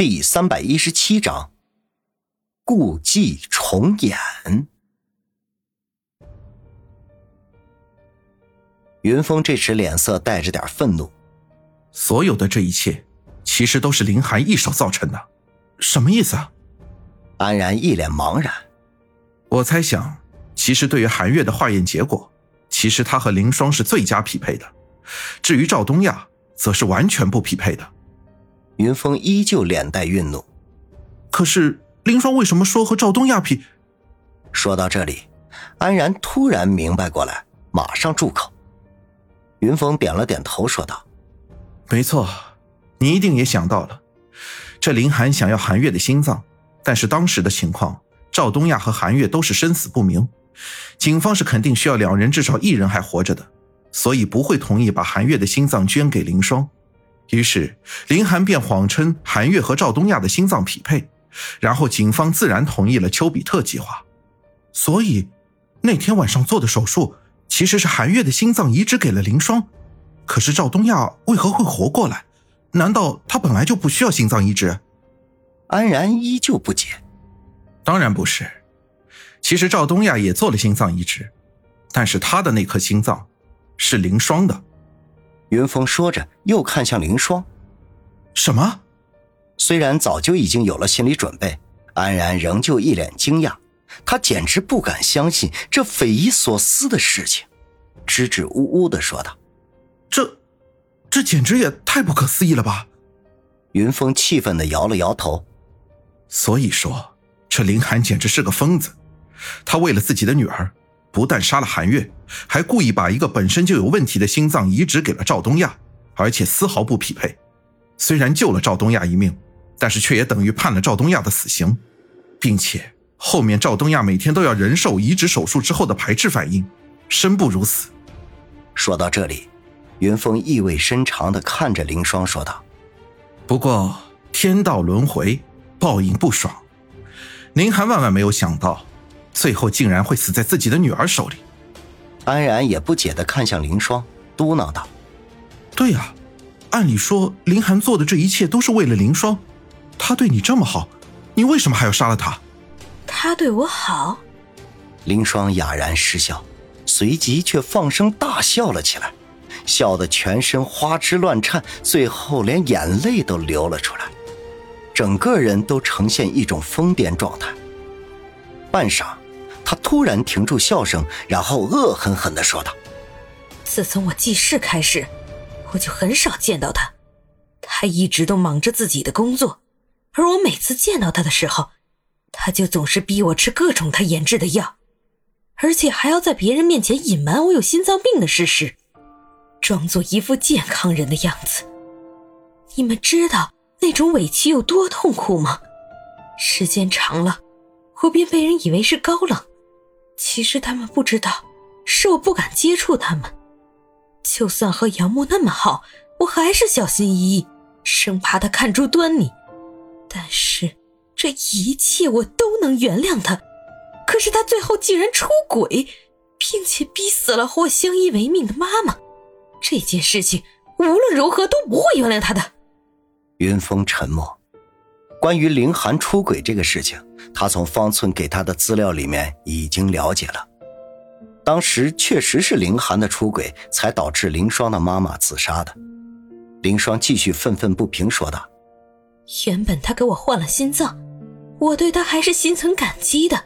第三百一十七章，故伎重演。云峰这时脸色带着点愤怒，所有的这一切，其实都是林寒一手造成的，什么意思啊？安然一脸茫然。我猜想，其实对于韩月的化验结果，其实他和林霜是最佳匹配的，至于赵东亚，则是完全不匹配的。云峰依旧脸带愠怒，可是林霜为什么说和赵东亚比？说到这里，安然突然明白过来，马上住口。云峰点了点头，说道：“没错，你一定也想到了，这林寒想要韩月的心脏，但是当时的情况，赵东亚和韩月都是生死不明，警方是肯定需要两人至少一人还活着的，所以不会同意把韩月的心脏捐给林霜。”于是，林寒便谎称韩月和赵东亚的心脏匹配，然后警方自然同意了丘比特计划。所以，那天晚上做的手术其实是韩月的心脏移植给了林霜。可是赵东亚为何会活过来？难道他本来就不需要心脏移植？安然依旧不解。当然不是，其实赵东亚也做了心脏移植，但是他的那颗心脏是林霜的。云峰说着，又看向林霜。什么？虽然早就已经有了心理准备，安然仍旧一脸惊讶。他简直不敢相信这匪夷所思的事情，支支吾吾的说道：“这，这简直也太不可思议了吧！”云峰气愤的摇了摇头。所以说，这林寒简直是个疯子。他为了自己的女儿。不但杀了韩月，还故意把一个本身就有问题的心脏移植给了赵东亚，而且丝毫不匹配。虽然救了赵东亚一命，但是却也等于判了赵东亚的死刑，并且后面赵东亚每天都要忍受移植手术之后的排斥反应，生不如死。说到这里，云峰意味深长地看着凌霜说道：“不过天道轮回，报应不爽，林寒万万没有想到。”最后竟然会死在自己的女儿手里，安然也不解的看向林霜，嘟囔道：“对呀，按理说林寒做的这一切都是为了林霜，他对你这么好，你为什么还要杀了他？”他对我好。林霜哑然失笑，随即却放声大笑了起来，笑得全身花枝乱颤，最后连眼泪都流了出来，整个人都呈现一种疯癫状态。半晌。他突然停住笑声，然后恶狠狠地说道：“自从我记事开始，我就很少见到他。他一直都忙着自己的工作，而我每次见到他的时候，他就总是逼我吃各种他研制的药，而且还要在别人面前隐瞒我有心脏病的事实，装作一副健康人的样子。你们知道那种委屈有多痛苦吗？时间长了，我便被人以为是高冷。”其实他们不知道，是我不敢接触他们。就算和杨木那么好，我还是小心翼翼，生怕他看出端倪。但是这一切我都能原谅他。可是他最后竟然出轨，并且逼死了和我相依为命的妈妈。这件事情无论如何都不会原谅他的。云峰沉默。关于凌寒出轨这个事情，他从方寸给他的资料里面已经了解了。当时确实是凌寒的出轨，才导致凌霜的妈妈自杀的。凌霜继续愤愤不平说道：“原本他给我换了心脏，我对他还是心存感激的。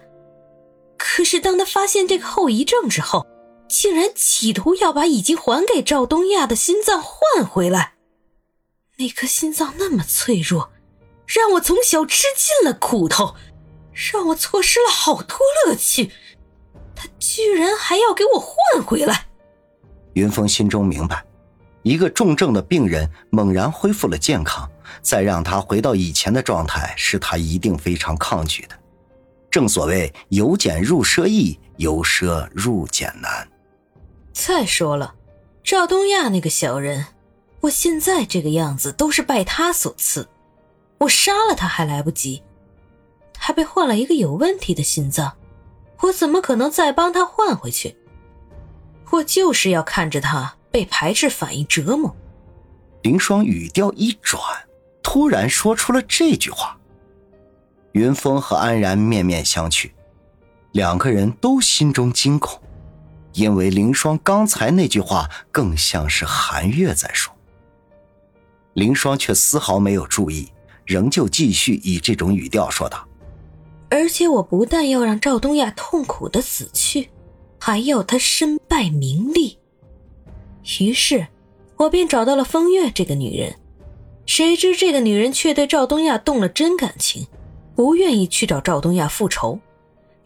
可是当他发现这个后遗症之后，竟然企图要把已经还给赵东亚的心脏换回来。那颗心脏那么脆弱。”让我从小吃尽了苦头，让我错失了好多乐趣，他居然还要给我换回来。云峰心中明白，一个重症的病人猛然恢复了健康，再让他回到以前的状态，是他一定非常抗拒的。正所谓由俭入奢易，由奢入俭难。再说了，赵东亚那个小人，我现在这个样子都是拜他所赐。我杀了他还来不及，他被换了一个有问题的心脏，我怎么可能再帮他换回去？我就是要看着他被排斥反应折磨。林霜语调一转，突然说出了这句话。云峰和安然面面相觑，两个人都心中惊恐，因为凌霜刚才那句话更像是韩月在说。凌霜却丝毫没有注意，仍旧继续以这种语调说道：“而且我不但要让赵东亚痛苦的死去，还要他身败名裂。”于是，我便找到了风月这个女人。谁知这个女人却对赵东亚动了真感情。不愿意去找赵东亚复仇，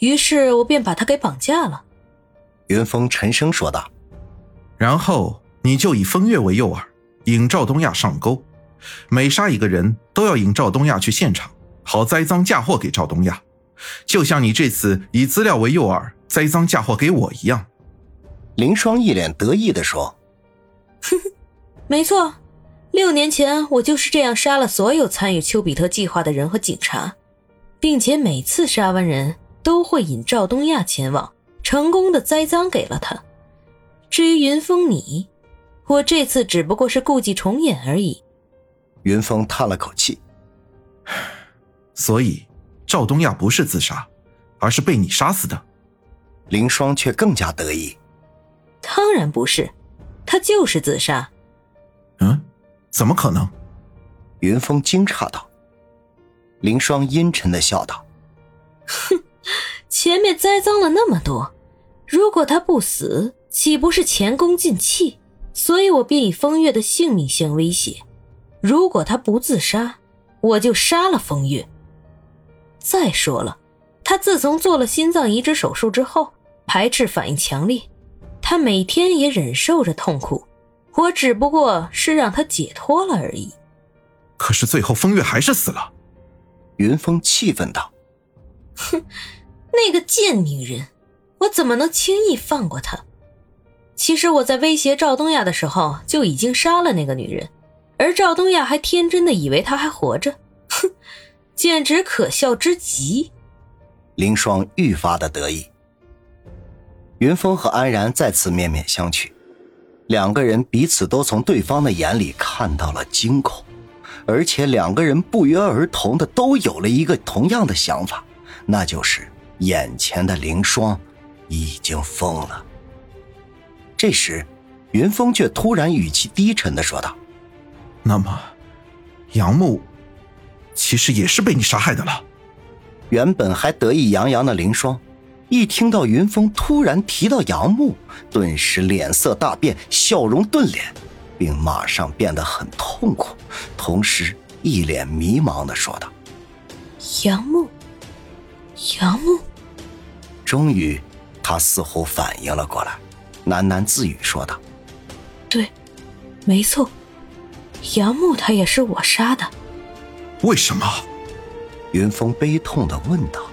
于是我便把她给绑架了。云峰沉声说道：“然后你就以风月为诱饵，引赵东亚上钩。每杀一个人都要引赵东亚去现场，好栽赃嫁祸给赵东亚，就像你这次以资料为诱饵栽赃嫁祸给我一样。”林霜一脸得意地说：“哼哼，没错，六年前我就是这样杀了所有参与丘比特计划的人和警察。”并且每次杀完人都会引赵东亚前往，成功的栽赃给了他。至于云峰你，我这次只不过是故伎重演而已。云峰叹了口气，所以赵东亚不是自杀，而是被你杀死的。林霜却更加得意，当然不是，他就是自杀。嗯，怎么可能？云峰惊诧道。林霜阴沉的笑道：“哼，前面栽赃了那么多，如果他不死，岂不是前功尽弃？所以我便以风月的性命相威胁。如果他不自杀，我就杀了风月。再说了，他自从做了心脏移植手术之后，排斥反应强烈，他每天也忍受着痛苦，我只不过是让他解脱了而已。可是最后，风月还是死了。”云峰气愤道：“哼，那个贱女人，我怎么能轻易放过她？其实我在威胁赵东亚的时候就已经杀了那个女人，而赵东亚还天真的以为他还活着，哼，简直可笑之极。”林霜愈发的得意。云峰和安然再次面面相觑，两个人彼此都从对方的眼里看到了惊恐。而且两个人不约而同的都有了一个同样的想法，那就是眼前的凌霜已经疯了。这时，云峰却突然语气低沉的说道：“那么，杨木其实也是被你杀害的了。”原本还得意洋洋的林霜，一听到云峰突然提到杨木，顿时脸色大变，笑容顿脸。并马上变得很痛苦，同时一脸迷茫的说道：“杨木，杨木。”终于，他似乎反应了过来，喃喃自语说道：“对，没错，杨木他也是我杀的。”为什么？云峰悲痛的问道。